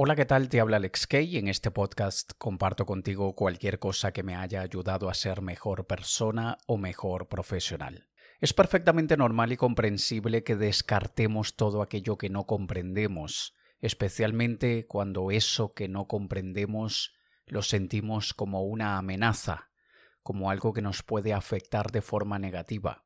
Hola, ¿qué tal? Te habla Alex Kay en este podcast comparto contigo cualquier cosa que me haya ayudado a ser mejor persona o mejor profesional. Es perfectamente normal y comprensible que descartemos todo aquello que no comprendemos, especialmente cuando eso que no comprendemos lo sentimos como una amenaza, como algo que nos puede afectar de forma negativa.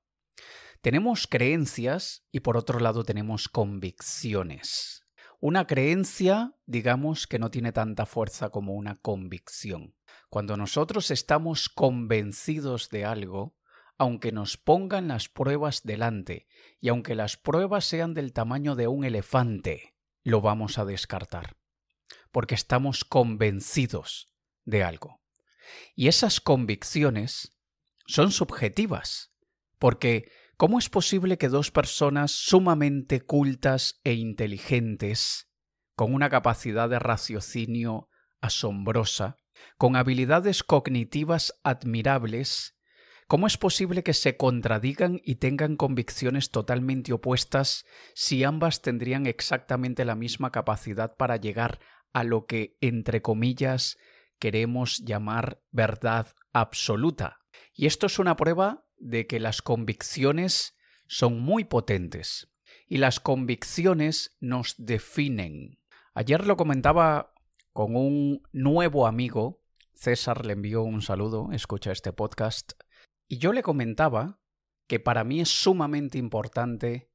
Tenemos creencias y por otro lado tenemos convicciones. Una creencia, digamos, que no tiene tanta fuerza como una convicción. Cuando nosotros estamos convencidos de algo, aunque nos pongan las pruebas delante y aunque las pruebas sean del tamaño de un elefante, lo vamos a descartar. Porque estamos convencidos de algo. Y esas convicciones son subjetivas, porque ¿Cómo es posible que dos personas sumamente cultas e inteligentes, con una capacidad de raciocinio asombrosa, con habilidades cognitivas admirables, ¿cómo es posible que se contradigan y tengan convicciones totalmente opuestas si ambas tendrían exactamente la misma capacidad para llegar a lo que, entre comillas, queremos llamar verdad absoluta? Y esto es una prueba de que las convicciones son muy potentes y las convicciones nos definen. Ayer lo comentaba con un nuevo amigo, César le envió un saludo, escucha este podcast, y yo le comentaba que para mí es sumamente importante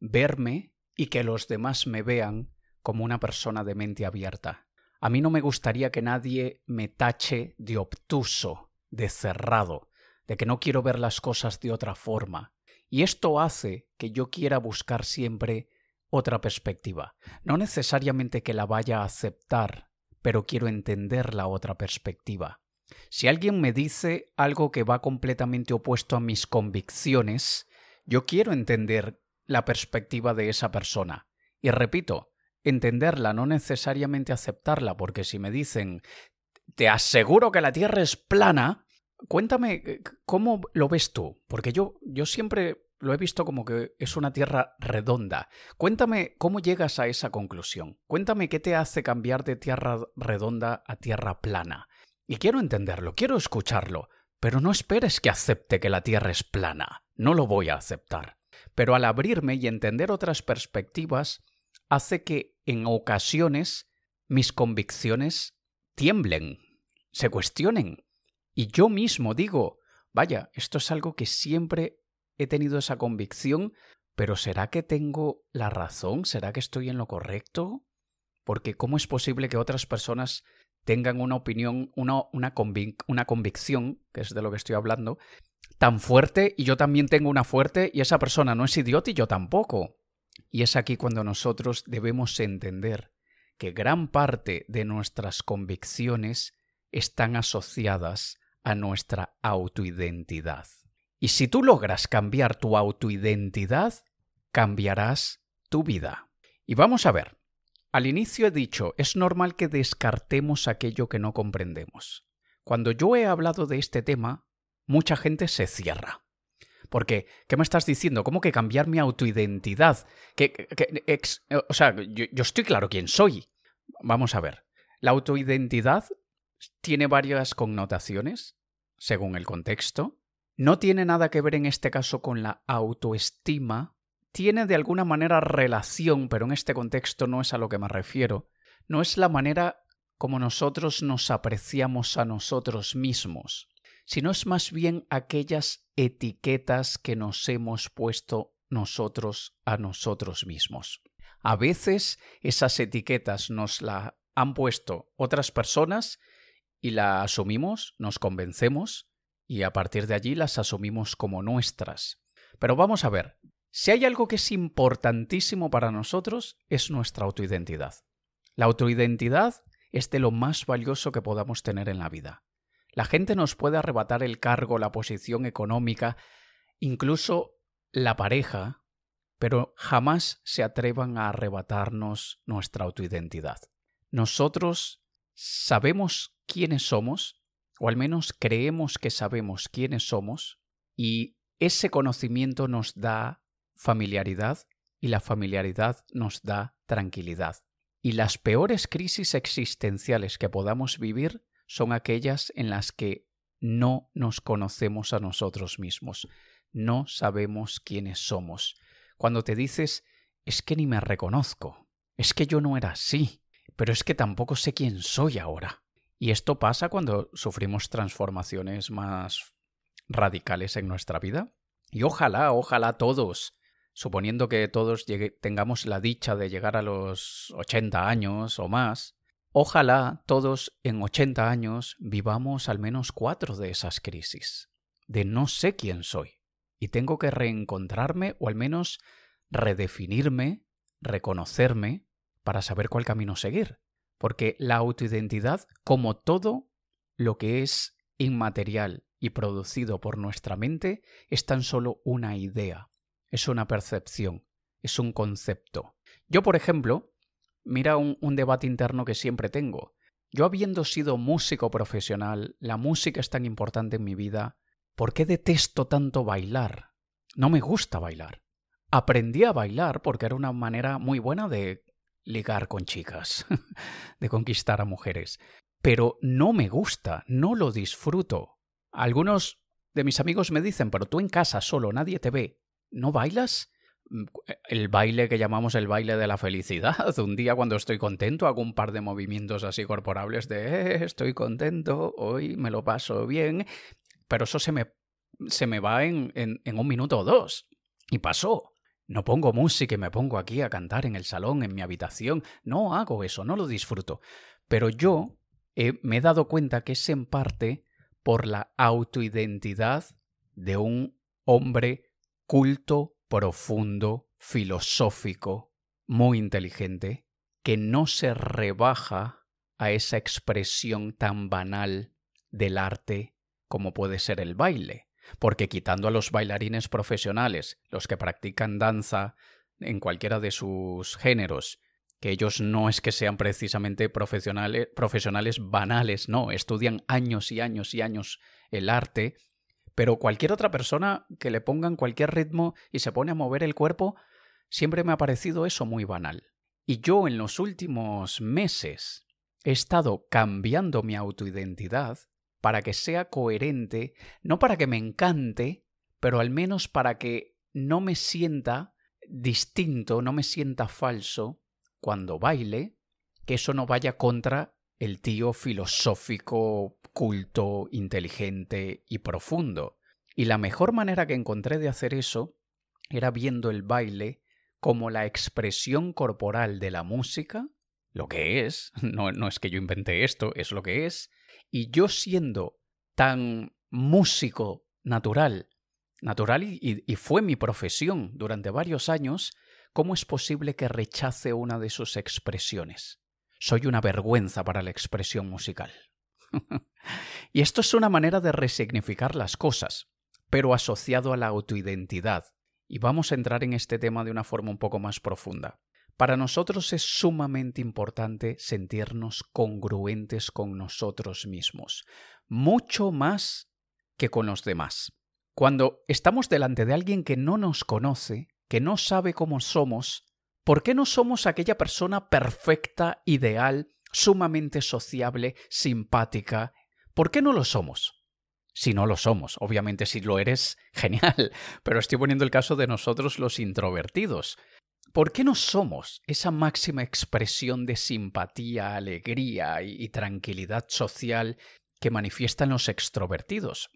verme y que los demás me vean como una persona de mente abierta. A mí no me gustaría que nadie me tache de obtuso, de cerrado, de que no quiero ver las cosas de otra forma. Y esto hace que yo quiera buscar siempre otra perspectiva. No necesariamente que la vaya a aceptar, pero quiero entender la otra perspectiva. Si alguien me dice algo que va completamente opuesto a mis convicciones, yo quiero entender la perspectiva de esa persona. Y repito, entenderla, no necesariamente aceptarla, porque si me dicen, te aseguro que la Tierra es plana, Cuéntame, eh, ¿cómo lo ves tú? Porque yo, yo siempre lo he visto como que es una tierra redonda. Cuéntame cómo llegas a esa conclusión. Cuéntame qué te hace cambiar de tierra redonda a tierra plana. Y quiero entenderlo, quiero escucharlo, pero no esperes que acepte que la tierra es plana. No lo voy a aceptar. Pero al abrirme y entender otras perspectivas, hace que en ocasiones mis convicciones tiemblen, se cuestionen, y yo mismo digo, vaya, esto es algo que siempre he tenido esa convicción, pero ¿será que tengo la razón? ¿Será que estoy en lo correcto? Porque ¿cómo es posible que otras personas tengan una opinión, una, una, convicción, que es de lo que estoy hablando, tan fuerte y yo también tengo una fuerte y esa persona no es idiota y yo tampoco? Y es aquí cuando nosotros debemos entender que gran parte de nuestras convicciones están asociadas a nuestra autoidentidad. Y si tú logras cambiar tu autoidentidad, cambiarás tu vida. Y vamos a ver, al inicio he dicho, es normal que descartemos aquello que no comprendemos. Cuando yo he hablado de este tema, mucha gente se cierra. Porque, ¿qué me estás diciendo? ¿Cómo que cambiar mi autoidentidad? Que, o sea, yo, yo estoy claro quién soy. Vamos a ver. La autoidentidad tiene varias connotaciones, según el contexto. No tiene nada que ver en este caso con la autoestima. Tiene de alguna manera relación, pero en este contexto no es a lo que me refiero. No es la manera como nosotros nos apreciamos a nosotros mismos, sino es más bien aquellas etiquetas que nos hemos puesto nosotros a nosotros mismos. A veces esas etiquetas nos las han puesto otras personas y la asumimos, nos convencemos y a partir de allí las asumimos como nuestras. Pero vamos a ver, si hay algo que es importantísimo para nosotros es nuestra autoidentidad. La autoidentidad es de lo más valioso que podamos tener en la vida. La gente nos puede arrebatar el cargo, la posición económica, incluso la pareja, pero jamás se atrevan a arrebatarnos nuestra autoidentidad. Nosotros sabemos quiénes somos, o al menos creemos que sabemos quiénes somos, y ese conocimiento nos da familiaridad y la familiaridad nos da tranquilidad. Y las peores crisis existenciales que podamos vivir son aquellas en las que no nos conocemos a nosotros mismos, no sabemos quiénes somos. Cuando te dices, es que ni me reconozco, es que yo no era así, pero es que tampoco sé quién soy ahora. Y esto pasa cuando sufrimos transformaciones más radicales en nuestra vida. Y ojalá, ojalá todos, suponiendo que todos tengamos la dicha de llegar a los 80 años o más, ojalá todos en 80 años vivamos al menos cuatro de esas crisis, de no sé quién soy, y tengo que reencontrarme o al menos redefinirme, reconocerme, para saber cuál camino seguir. Porque la autoidentidad, como todo lo que es inmaterial y producido por nuestra mente, es tan solo una idea, es una percepción, es un concepto. Yo, por ejemplo, mira un, un debate interno que siempre tengo. Yo habiendo sido músico profesional, la música es tan importante en mi vida, ¿por qué detesto tanto bailar? No me gusta bailar. Aprendí a bailar porque era una manera muy buena de ligar con chicas, de conquistar a mujeres. Pero no me gusta, no lo disfruto. Algunos de mis amigos me dicen, pero tú en casa solo, nadie te ve. ¿No bailas? Mm, el baile que llamamos el baile de la felicidad. Un día cuando estoy contento hago un par de movimientos así corporales de eh, estoy contento, hoy me lo paso bien, pero eso se me, se me va en, en un minuto o dos. Y pasó. No pongo música y me pongo aquí a cantar en el salón, en mi habitación. No hago eso, no lo disfruto. Pero yo me he dado cuenta que es en parte por la autoidentidad de un hombre culto, profundo, filosófico, muy inteligente, que no se rebaja a esa expresión tan banal del arte como puede ser el baile porque quitando a los bailarines profesionales, los que practican danza en cualquiera de sus géneros, que ellos no es que sean precisamente profesionales, profesionales banales, no, estudian años y años y años el arte, pero cualquier otra persona que le pongan cualquier ritmo y se pone a mover el cuerpo, siempre me ha parecido eso muy banal. Y yo en los últimos meses he estado cambiando mi autoidentidad para que sea coherente, no para que me encante, pero al menos para que no me sienta distinto, no me sienta falso cuando baile, que eso no vaya contra el tío filosófico, culto, inteligente y profundo. Y la mejor manera que encontré de hacer eso era viendo el baile como la expresión corporal de la música, lo que es, no, no es que yo inventé esto, es lo que es, y yo siendo tan músico natural, natural y, fue mi profesión durante varios años, ¿cómo es posible que rechace una de sus expresiones? Soy una vergüenza para la expresión musical. y esto es una manera de resignificar las cosas, pero asociado a la autoidentidad. Y vamos a entrar en este tema de una forma un poco más profunda. Para nosotros es sumamente importante sentirnos congruentes con nosotros mismos, mucho más que con los demás. Cuando estamos delante de alguien que no nos conoce, que no sabe cómo somos, ¿por qué no somos aquella persona perfecta, ideal, sumamente sociable, simpática? ¿Por qué no lo somos? Si no lo somos, obviamente si lo eres, genial, pero estoy poniendo el caso de nosotros los introvertidos. ¿Por qué no somos esa máxima expresión de simpatía, alegría y, tranquilidad social que manifiestan los extrovertidos?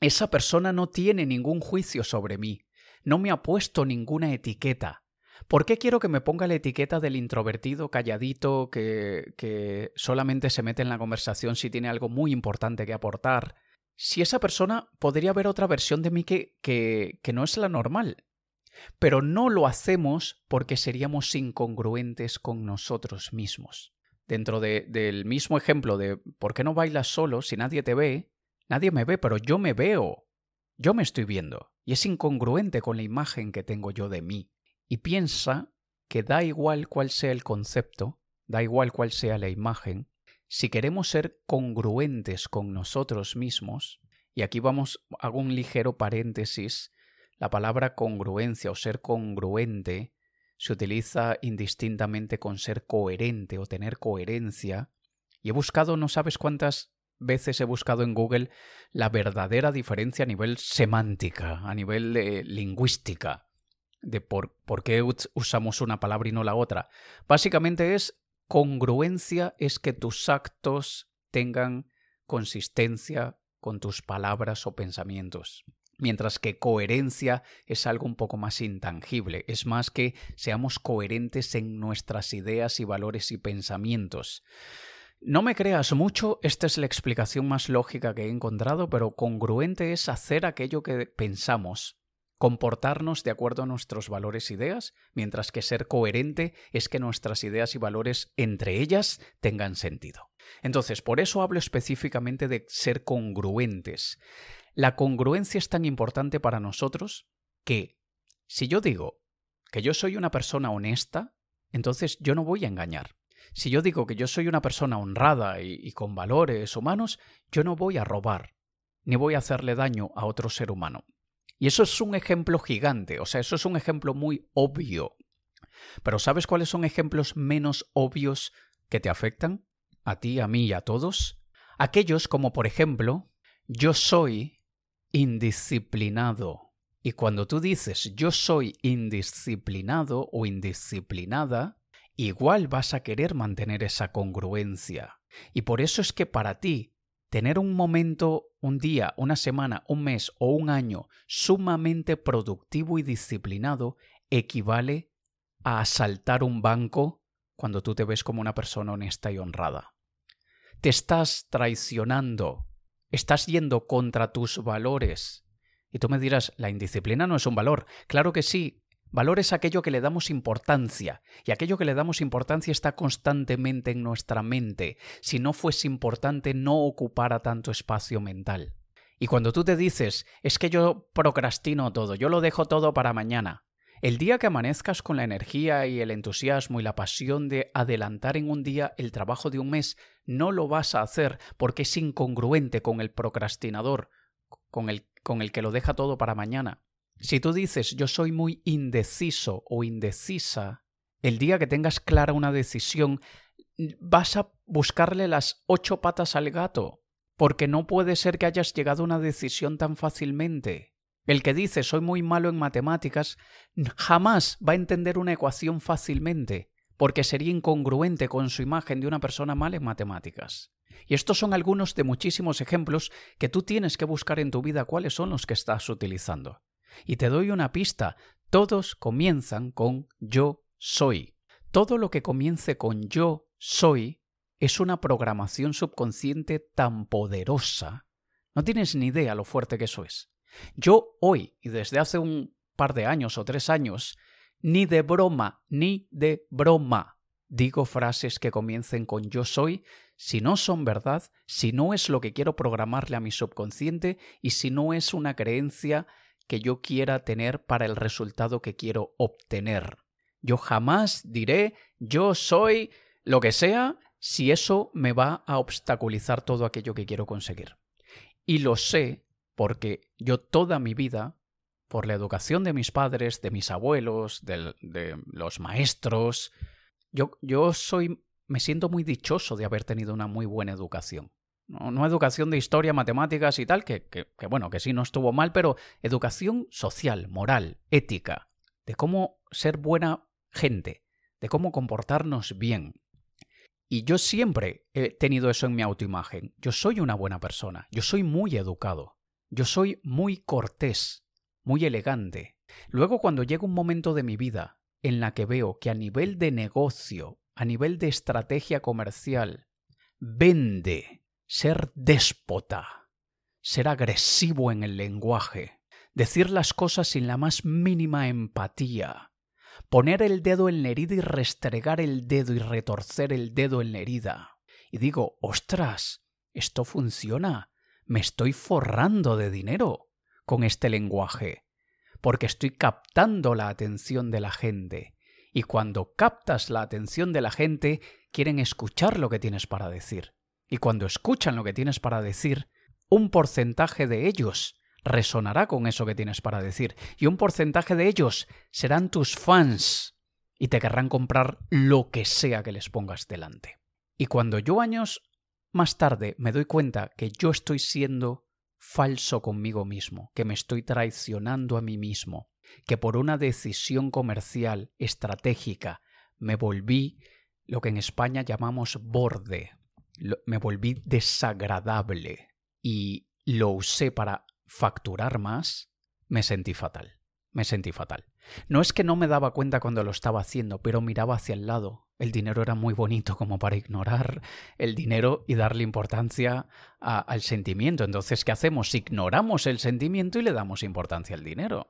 Esa persona no tiene ningún juicio sobre mí, no me ha puesto ninguna etiqueta. ¿Por qué quiero que me ponga la etiqueta del introvertido calladito que, que solamente se mete en la conversación si tiene algo muy importante que aportar? Si esa persona podría ver otra versión de mí que, que, que no es la normal, pero no lo hacemos porque seríamos incongruentes con nosotros mismos. Dentro del mismo ejemplo de ¿por qué no bailas solo si nadie te ve? Nadie me ve, pero yo me veo. Yo me estoy viendo. Y es incongruente con la imagen que tengo yo de mí. Y piensa que da igual cuál sea el concepto, da igual cuál sea la imagen, si queremos ser congruentes con nosotros mismos, y aquí vamos, hago un ligero paréntesis, la palabra congruencia o ser congruente se utiliza indistintamente con ser coherente o tener coherencia. Y he buscado, no sabes cuántas veces he buscado en Google la verdadera diferencia a nivel semántica, a nivel de lingüística, de por, por qué usamos una palabra y no la otra. Básicamente es congruencia, es que tus actos tengan consistencia con tus palabras o pensamientos. Mientras que coherencia es algo un poco más intangible, es más que seamos coherentes en nuestras ideas y valores y pensamientos. No me creas mucho, esta es la explicación más lógica que he encontrado, pero congruente es hacer aquello que pensamos, comportarnos de acuerdo a nuestros valores e ideas, mientras que ser coherente es que nuestras ideas y valores entre ellas tengan sentido. Entonces, por eso hablo específicamente de ser congruentes. La congruencia es tan importante para nosotros que si yo digo que yo soy una persona honesta, entonces yo no voy a engañar. Si yo digo que yo soy una persona honrada y, con valores humanos, yo no voy a robar, ni voy a hacerle daño a otro ser humano. Y eso es un ejemplo gigante, o sea, eso es un ejemplo muy obvio. Pero ¿sabes cuáles son ejemplos menos obvios que te afectan? A ti, a mí y a todos. Aquellos como, por ejemplo, yo soy indisciplinado. Y cuando tú dices yo soy indisciplinado o indisciplinada, igual vas a querer mantener esa congruencia. Y por eso es que para ti tener un momento, un día, una semana, un mes o un año sumamente productivo y disciplinado equivale a asaltar un banco cuando tú te ves como una persona honesta y honrada. Te estás traicionando, estás yendo contra tus valores. Y tú me dirás, la indisciplina no es un valor. Claro que sí, Valor es aquello que le damos importancia, y aquello que le damos importancia está constantemente en nuestra mente. Si no fuese importante, no ocupara tanto espacio mental. Y cuando tú te dices, es que yo procrastino todo, yo lo dejo todo para mañana, el día que amanezcas con la energía y el entusiasmo y la pasión de adelantar en un día el trabajo de un mes, no lo vas a hacer porque es incongruente con el procrastinador, con el, con el que lo deja todo para mañana. Si tú dices yo soy muy indeciso o indecisa, el día que tengas clara una decisión, vas a buscarle las ocho patas al gato, porque no puede ser que hayas llegado a una decisión tan fácilmente. El que dice soy muy malo en matemáticas jamás va a entender una ecuación fácilmente, porque sería incongruente con su imagen de una persona mala en matemáticas. Y estos son algunos de muchísimos ejemplos que tú tienes que buscar en tu vida cuáles son los que estás utilizando. Y te doy una pista, todos comienzan con yo soy. Todo lo que comience con yo soy es una programación subconsciente tan poderosa. No tienes ni idea lo fuerte que eso es. Yo hoy, y desde hace un par de años o tres años, ni de broma, ni de broma, digo frases que comiencen con yo soy si no son verdad, si no es lo que quiero programarle a mi subconsciente y si no es una creencia que yo quiera tener para el resultado que quiero obtener. Yo jamás diré yo soy lo que sea si eso me va a obstaculizar todo aquello que quiero conseguir. Y lo sé porque yo toda mi vida, por la educación de mis padres, de mis abuelos, de, los maestros, yo, yo soy, me siento muy dichoso de haber tenido una muy buena educación. No, educación de historia, matemáticas y tal, que, bueno, que sí no estuvo mal, pero educación social, moral, ética, de cómo ser buena gente, de cómo comportarnos bien. Y yo siempre he tenido eso en mi autoimagen. Yo soy una buena persona, yo soy muy educado, yo soy muy cortés, muy elegante. Luego cuando llega un momento de mi vida en la que veo que a nivel de negocio, a nivel de estrategia comercial, vende ser déspota, ser agresivo en el lenguaje, decir las cosas sin la más mínima empatía, poner el dedo en la herida y restregar el dedo y retorcer el dedo en la herida. Y digo, ostras, esto funciona, me estoy forrando de dinero con este lenguaje, porque estoy captando la atención de la gente. Y cuando captas la atención de la gente, quieren escuchar lo que tienes para decir. Y cuando escuchan lo que tienes para decir, un porcentaje de ellos resonará con eso que tienes para decir. Y un porcentaje de ellos serán tus fans. y te querrán comprar lo que sea que les pongas delante. Y cuando yo años más tarde me doy cuenta que yo estoy siendo falso conmigo mismo, que me estoy traicionando a mí mismo, que por una decisión comercial estratégica me volví lo que en España llamamos borde, me volví desagradable y lo usé para facturar más, me sentí fatal, me sentí fatal. No es que no me daba cuenta cuando lo estaba haciendo, pero miraba hacia el lado. El dinero era muy bonito como para ignorar el dinero y darle importancia al sentimiento. Entonces, ¿qué hacemos? Ignoramos el sentimiento y le damos importancia al dinero.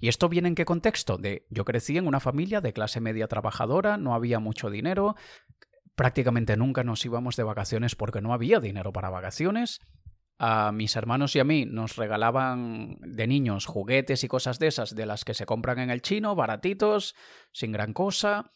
¿Y esto viene en qué contexto? De yo crecí en una familia de clase media trabajadora, no había mucho dinero, prácticamente nunca nos íbamos de vacaciones porque no había dinero para vacaciones. A mis hermanos y a mí nos regalaban de niños juguetes y cosas de esas de las que se compran en el chino, baratitos, sin gran cosa.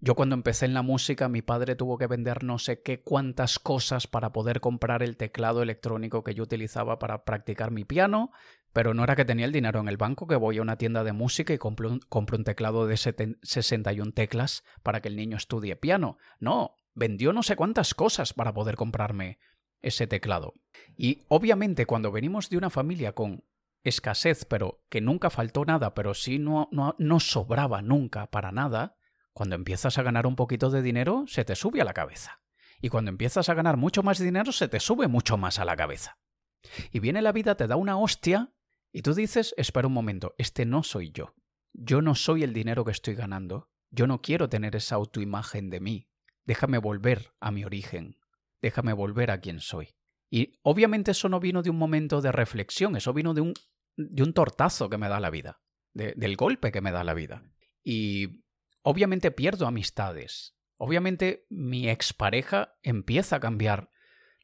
Yo cuando empecé en la música mi padre tuvo que vender no sé qué cuántas cosas para poder comprar el teclado electrónico que yo utilizaba para practicar mi piano, pero no era que tenía el dinero en el banco que voy a una tienda de música y compro un, compro un teclado de 61 teclas para que el niño estudie piano. No, vendió no sé cuántas cosas para poder comprarme ese teclado. Y obviamente cuando venimos de una familia con escasez, pero que nunca faltó nada, pero sí no, no, no sobraba nunca para nada, cuando empiezas a ganar un poquito de dinero, se te sube a la cabeza. Y cuando empiezas a ganar mucho más dinero, se te sube mucho más a la cabeza. Y viene la vida, te da una hostia, y tú dices, espera un momento, este no soy yo. Yo no soy el dinero que estoy ganando. Yo no quiero tener esa autoimagen de mí. Déjame volver a mi origen. Déjame volver a quien soy. Y obviamente eso no vino de un momento de reflexión, eso vino de un, de un tortazo que me da la vida, del golpe que me da la vida. Y Obviamente pierdo amistades. Obviamente mi expareja empieza a cambiar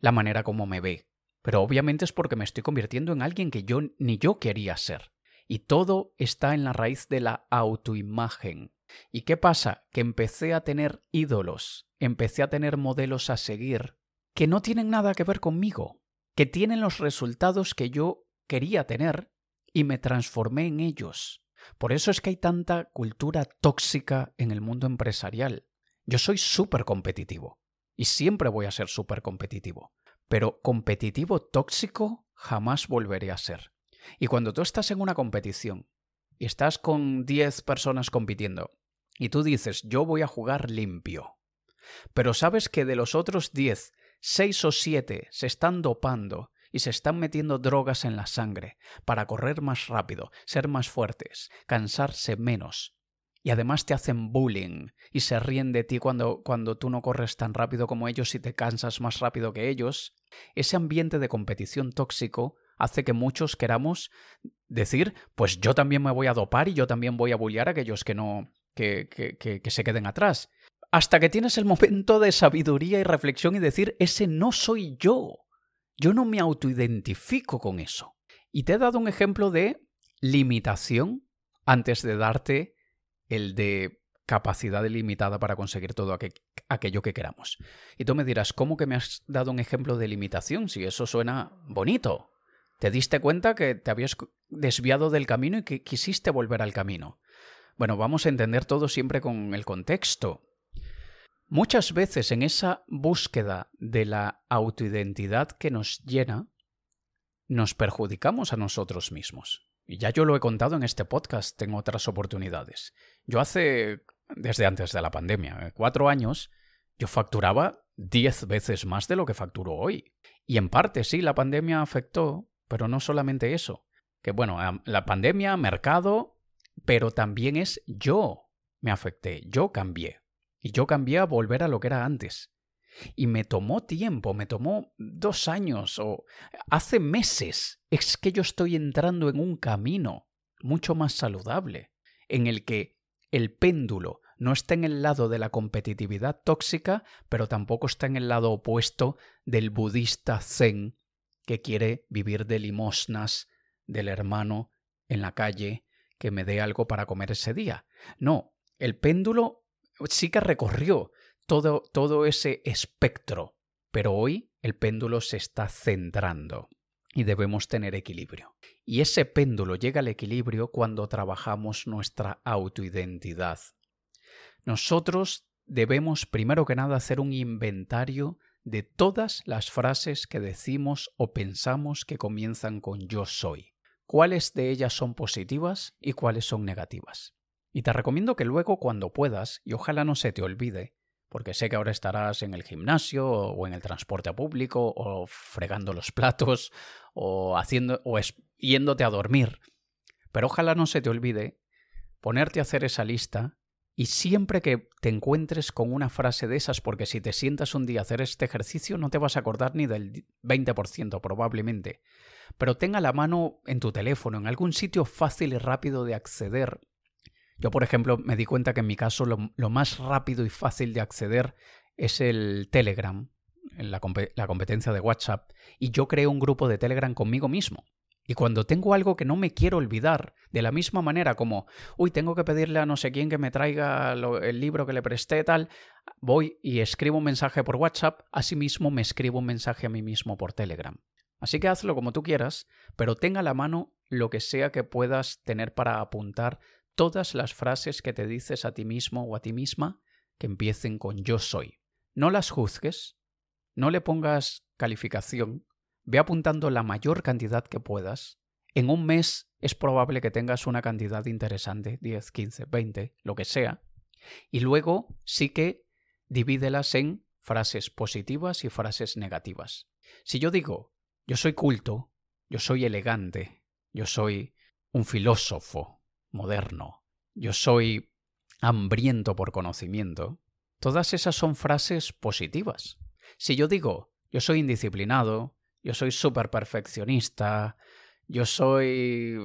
la manera como me ve. Pero obviamente es porque me estoy convirtiendo en alguien que yo ni yo quería ser. Y todo está en la raíz de la autoimagen. ¿Y qué pasa? Que empecé a tener ídolos, empecé a tener modelos a seguir que no tienen nada que ver conmigo, que tienen los resultados que yo quería tener y me transformé en ellos. Por eso es que hay tanta cultura tóxica en el mundo empresarial. Yo soy súper competitivo y siempre voy a ser súper competitivo, pero competitivo tóxico jamás volveré a ser. Y cuando tú estás en una competición y estás con 10 personas compitiendo y tú dices yo voy a jugar limpio, pero sabes que de los otros 10, 6 o 7 se están dopando y se están metiendo drogas en la sangre para correr más rápido, ser más fuertes, cansarse menos. Y además te hacen bullying y se ríen de ti cuando, cuando tú no corres tan rápido como ellos y te cansas más rápido que ellos. Ese ambiente de competición tóxico hace que muchos queramos decir, pues yo también me voy a dopar y yo también voy a bullear a aquellos que no, que, que, se queden atrás. Hasta que tienes el momento de sabiduría y reflexión y decir, ese no soy yo. Yo no me autoidentifico con eso. Y te he dado un ejemplo de limitación antes de darte el de capacidad limitada para conseguir todo aquello que queramos. Y tú me dirás, ¿cómo que me has dado un ejemplo de limitación si eso suena bonito? ¿Te diste cuenta que te habías desviado del camino y que quisiste volver al camino? Bueno, vamos a entender todo siempre con el contexto. Muchas veces en esa búsqueda de la autoidentidad que nos llena, nos perjudicamos a nosotros mismos. Y ya yo lo he contado en este podcast en otras oportunidades. Yo hace, desde antes de la pandemia, eh, cuatro años, yo facturaba diez veces más de lo que facturo hoy. Y en parte sí, la pandemia afectó, pero no solamente eso. Que bueno, la pandemia, mercado, pero también es yo me afecté, yo cambié. Y yo cambié a volver a lo que era antes. Y me tomó tiempo, me tomó dos años o hace meses. Es que yo estoy entrando en un camino mucho más saludable, en el que el péndulo no está en el lado de la competitividad tóxica, pero tampoco está en el lado opuesto del budista zen que quiere vivir de limosnas del hermano en la calle que me dé algo para comer ese día. No, el péndulo sí que recorrió todo, todo ese espectro, pero hoy el péndulo se está centrando y debemos tener equilibrio. Y ese péndulo llega al equilibrio cuando trabajamos nuestra autoidentidad. nosotros debemos primero que nada hacer un inventario de todas las frases que decimos o pensamos que comienzan con yo soy. Cuáles de ellas son positivas y cuáles son negativas. Y te recomiendo que luego cuando puedas, y ojalá no se te olvide, porque sé que ahora estarás en el gimnasio o en el transporte público o fregando los platos o haciendo o yéndote a dormir. Pero ojalá no se te olvide ponerte a hacer esa lista y siempre que te encuentres con una frase de esas, porque si te sientas un día a hacer este ejercicio no te vas a acordar ni del 20% probablemente, pero tenga la mano en tu teléfono, en algún sitio fácil y rápido de acceder. Yo, por ejemplo, me di cuenta que en mi caso lo, más rápido y fácil de acceder es el Telegram, la, la competencia de WhatsApp, y yo creo un grupo de Telegram conmigo mismo. Y cuando tengo algo que no me quiero olvidar, de la misma manera como, uy, tengo que pedirle a no sé quién que me traiga el libro que le presté, tal, voy y escribo un mensaje por WhatsApp, asimismo me escribo un mensaje a mí mismo por Telegram. Así que hazlo como tú quieras, pero tenga a la mano lo que sea que puedas tener para apuntar todas las frases que te dices a ti mismo o a ti misma que empiecen con yo soy. No las juzgues, no le pongas calificación, Ve apuntando la mayor cantidad que puedas. En un mes es probable que tengas una cantidad interesante, 10, 15, 20, lo que sea. Y luego sí que divídelas en frases positivas y frases negativas. Si yo digo, yo soy culto, yo soy elegante, yo soy un filósofo moderno, yo soy hambriento por conocimiento, todas esas son frases positivas. Si yo digo, yo soy indisciplinado, yo soy súper perfeccionista, yo soy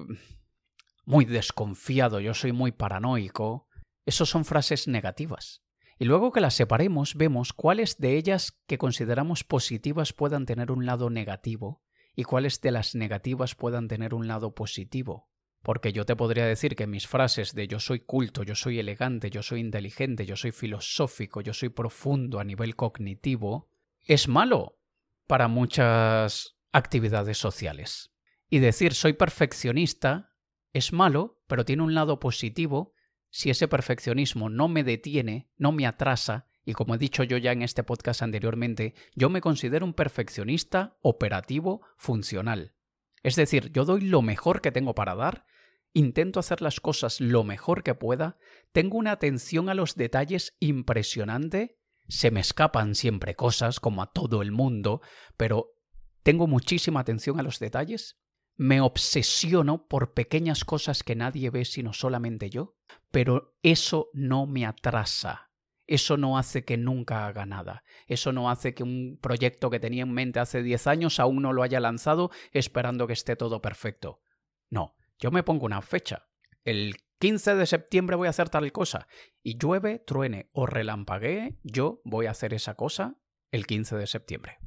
muy desconfiado, yo soy muy paranoico. Esas son frases negativas. Y luego que las separemos, vemos cuáles de ellas que consideramos positivas puedan tener un lado negativo y cuáles de las negativas puedan tener un lado positivo. Porque yo te podría decir que mis frases de yo soy culto, yo soy elegante, yo soy inteligente, yo soy filosófico, yo soy profundo a nivel cognitivo, es malo, para muchas actividades sociales. Y decir soy perfeccionista es malo, pero tiene un lado positivo si ese perfeccionismo no me detiene, no me atrasa, y como he dicho yo ya en este podcast anteriormente, yo me considero un perfeccionista operativo funcional. Es decir, yo doy lo mejor que tengo para dar, intento hacer las cosas lo mejor que pueda, tengo una atención a los detalles impresionante se me escapan siempre cosas, como a todo el mundo, pero tengo muchísima atención a los detalles, me obsesiono por pequeñas cosas que nadie ve sino solamente yo, pero eso no me atrasa. Eso no hace que nunca haga nada. Eso no hace que un proyecto que tenía en mente hace 10 años aún no lo haya lanzado esperando que esté todo perfecto. No, yo me pongo una fecha. El 15 de septiembre voy a hacer tal cosa. Y llueve, truene o relampaguee, yo voy a hacer esa cosa el 15 de septiembre.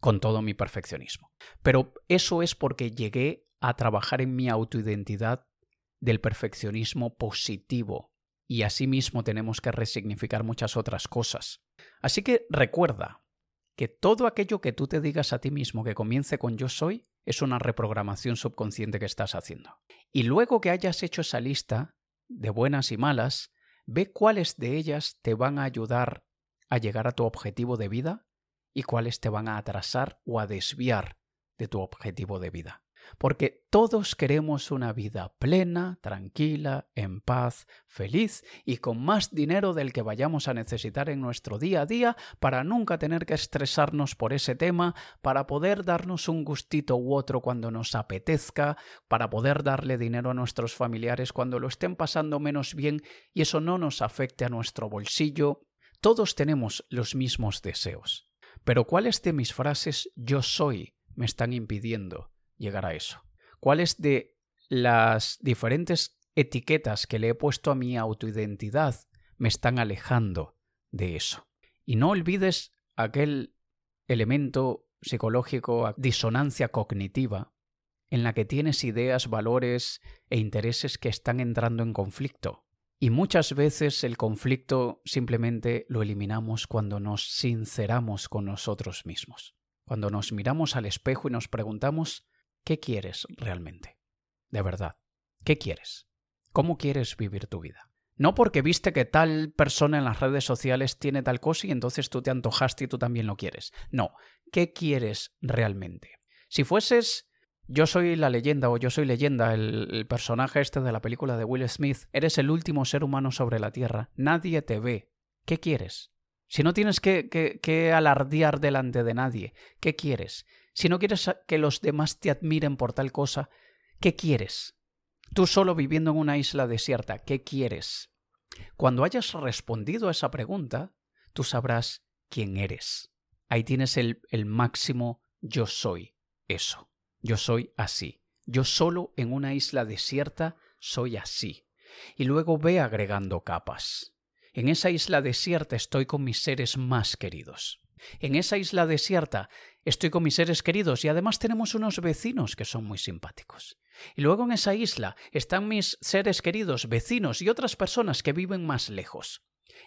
Con todo mi perfeccionismo. Pero eso es porque llegué a trabajar en mi autoidentidad del perfeccionismo positivo. Y asimismo tenemos que resignificar muchas otras cosas. Así que recuerda que todo aquello que tú te digas a ti mismo que comience con yo soy es una reprogramación subconsciente que estás haciendo. Y luego que hayas hecho esa lista, de buenas y malas, ve cuáles de ellas te van a ayudar a llegar a tu objetivo de vida y cuáles te van a atrasar o a desviar de tu objetivo de vida porque todos queremos una vida plena, tranquila, en paz, feliz y con más dinero del que vayamos a necesitar en nuestro día a día para nunca tener que estresarnos por ese tema, para poder darnos un gustito u otro cuando nos apetezca, para poder darle dinero a nuestros familiares cuando lo estén pasando menos bien y eso no nos afecte a nuestro bolsillo. Todos tenemos los mismos deseos. Pero ¿cuáles de mis frases yo soy me están impidiendo llegar a eso? ¿Cuáles de las diferentes etiquetas que le he puesto a mi autoidentidad me están alejando de eso? Y no olvides aquel elemento psicológico, disonancia cognitiva, en la que tienes ideas, valores e intereses que están entrando en conflicto. Y muchas veces el conflicto simplemente lo eliminamos cuando nos sinceramos con nosotros mismos, cuando nos miramos al espejo y nos preguntamos ¿Qué quieres realmente? De verdad, ¿qué quieres? ¿Cómo quieres vivir tu vida? No porque viste que tal persona en las redes sociales tiene tal cosa y entonces tú te antojaste y tú también lo quieres. No, ¿qué quieres realmente? Si fueses yo soy la leyenda o yo soy leyenda, el, personaje este de la película de Will Smith, eres el último ser humano sobre la Tierra, nadie te ve. ¿Qué quieres? Si no tienes que, que, alardear delante de nadie, ¿qué quieres? Si no quieres que los demás te admiren por tal cosa, ¿qué quieres? Tú solo viviendo en una isla desierta, ¿qué quieres? Cuando hayas respondido a esa pregunta, tú sabrás quién eres. Ahí tienes el, máximo yo soy eso. Yo soy así. Yo solo en una isla desierta soy así. Y luego ve agregando capas. En esa isla desierta estoy con mis seres más queridos. En esa isla desierta estoy con mis seres queridos y además tenemos unos vecinos que son muy simpáticos. Y luego en esa isla están mis seres queridos, vecinos y otras personas que viven más lejos.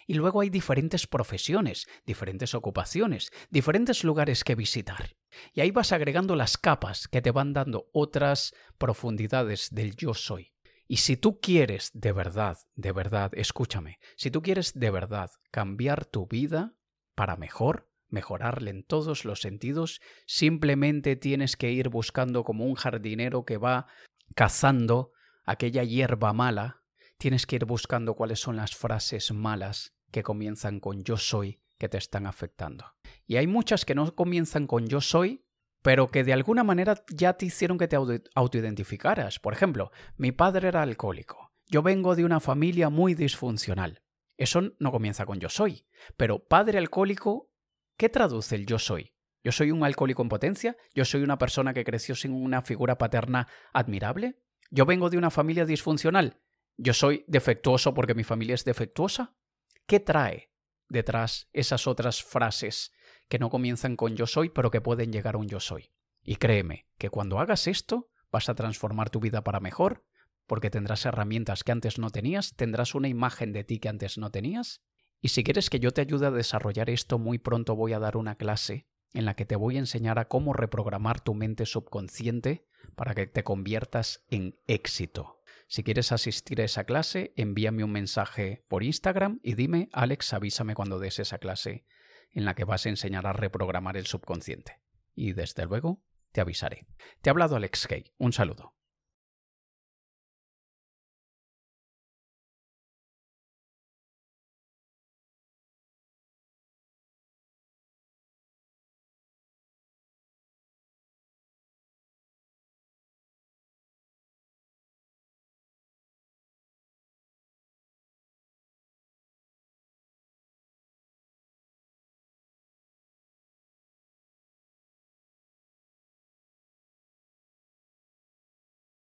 Y luego hay diferentes profesiones, diferentes ocupaciones, diferentes lugares que visitar. Y ahí vas agregando las capas que te van dando otras profundidades del yo soy. Y si tú quieres de verdad, de verdad, escúchame, si tú quieres de verdad cambiar tu vida para mejor, mejorarle en todos los sentidos, simplemente tienes que ir buscando como un jardinero que va cazando aquella hierba mala tienes que ir buscando cuáles son las frases malas que comienzan con yo soy que te están afectando. Y hay muchas que no comienzan con yo soy, pero que de alguna manera ya te hicieron que te autoidentificaras. Por ejemplo, mi padre era alcohólico. Yo vengo de una familia muy disfuncional. Eso no comienza con yo soy. Pero padre alcohólico, ¿qué traduce el yo soy? ¿Yo soy un alcohólico en potencia? ¿Yo soy una persona que creció sin una figura paterna admirable? ¿Yo vengo de una familia disfuncional? ¿Yo soy defectuoso porque mi familia es defectuosa? ¿Qué trae detrás esas otras frases que no comienzan con yo soy, pero que pueden llegar a un yo soy? Y créeme que cuando hagas esto, vas a transformar tu vida para mejor, porque tendrás herramientas que antes no tenías, tendrás una imagen de ti que antes no tenías. Y si quieres que yo te ayude a desarrollar esto, muy pronto voy a dar una clase en la que te voy a enseñar a cómo reprogramar tu mente subconsciente para que te conviertas en éxito. Si quieres asistir a esa clase, envíame un mensaje por Instagram y dime, Alex, avísame cuando des esa clase en la que vas a enseñar a reprogramar el subconsciente. Y desde luego, te avisaré. Te ha hablado Alex Kay. Un saludo.